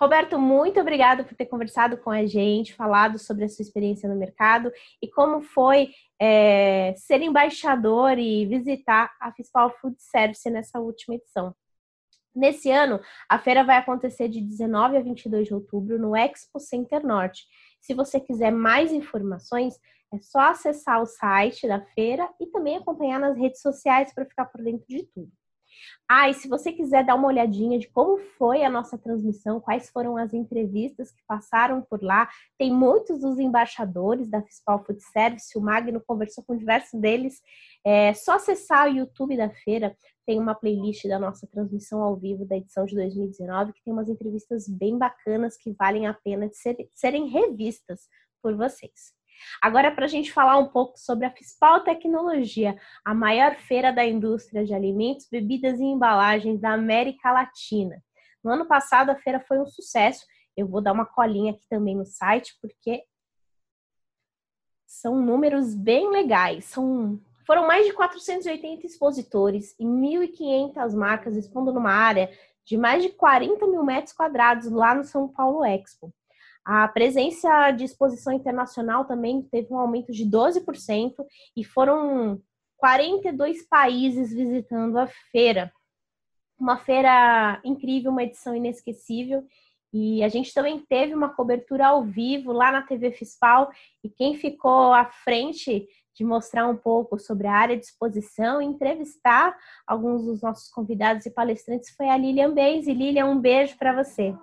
Roberto, muito obrigado por ter conversado com a gente, falado sobre a sua experiência no mercado e como foi é, ser embaixador e visitar a Fispal Food Service nessa última edição. Nesse ano, a feira vai acontecer de 19 a 22 de outubro no Expo Center Norte. Se você quiser mais informações, é só acessar o site da feira e também acompanhar nas redes sociais para ficar por dentro de tudo. Ah, e se você quiser dar uma olhadinha de como foi a nossa transmissão, quais foram as entrevistas que passaram por lá, tem muitos dos embaixadores da Fispal Food Service, o Magno conversou com diversos deles. É só acessar o YouTube da feira, tem uma playlist da nossa transmissão ao vivo da edição de 2019, que tem umas entrevistas bem bacanas que valem a pena de ser, serem revistas por vocês. Agora, para a gente falar um pouco sobre a Fispal Tecnologia, a maior feira da indústria de alimentos, bebidas e embalagens da América Latina. No ano passado, a feira foi um sucesso. Eu vou dar uma colinha aqui também no site, porque são números bem legais. São, foram mais de 480 expositores e 1.500 marcas expondo numa área de mais de 40 mil metros quadrados lá no São Paulo Expo. A presença de exposição internacional também teve um aumento de 12% e foram 42 países visitando a feira. Uma feira incrível, uma edição inesquecível. E a gente também teve uma cobertura ao vivo lá na TV Fispal. E quem ficou à frente de mostrar um pouco sobre a área de exposição e entrevistar alguns dos nossos convidados e palestrantes foi a Lilian Beis. E Lilian, um beijo para você.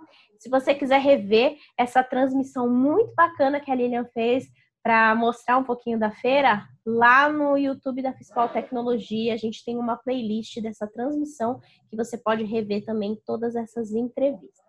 Se você quiser rever essa transmissão muito bacana que a Lilian fez para mostrar um pouquinho da feira, lá no YouTube da Fiscal Tecnologia, a gente tem uma playlist dessa transmissão que você pode rever também todas essas entrevistas.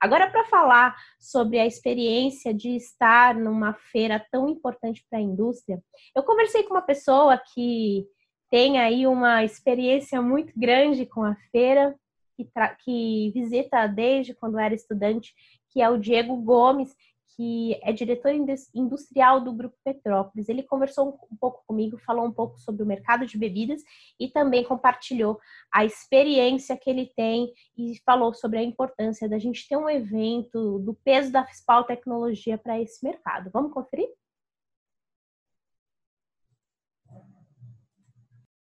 Agora, para falar sobre a experiência de estar numa feira tão importante para a indústria, eu conversei com uma pessoa que tem aí uma experiência muito grande com a feira, que, que visita desde quando era estudante, que é o Diego Gomes, que é diretor industrial do Grupo Petrópolis. Ele conversou um pouco comigo, falou um pouco sobre o mercado de bebidas e também compartilhou a experiência que ele tem e falou sobre a importância da gente ter um evento do peso da Fispal Tecnologia para esse mercado. Vamos conferir?